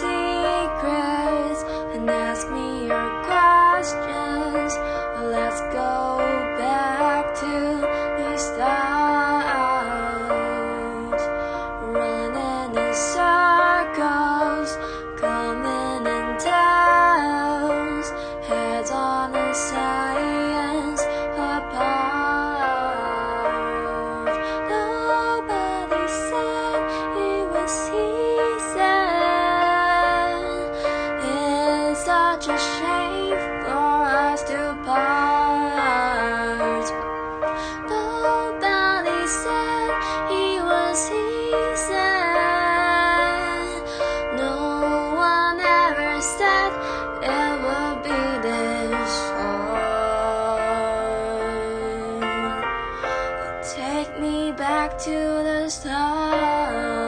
secrets and ask me your promise that it will be this hard. Take me back to the start.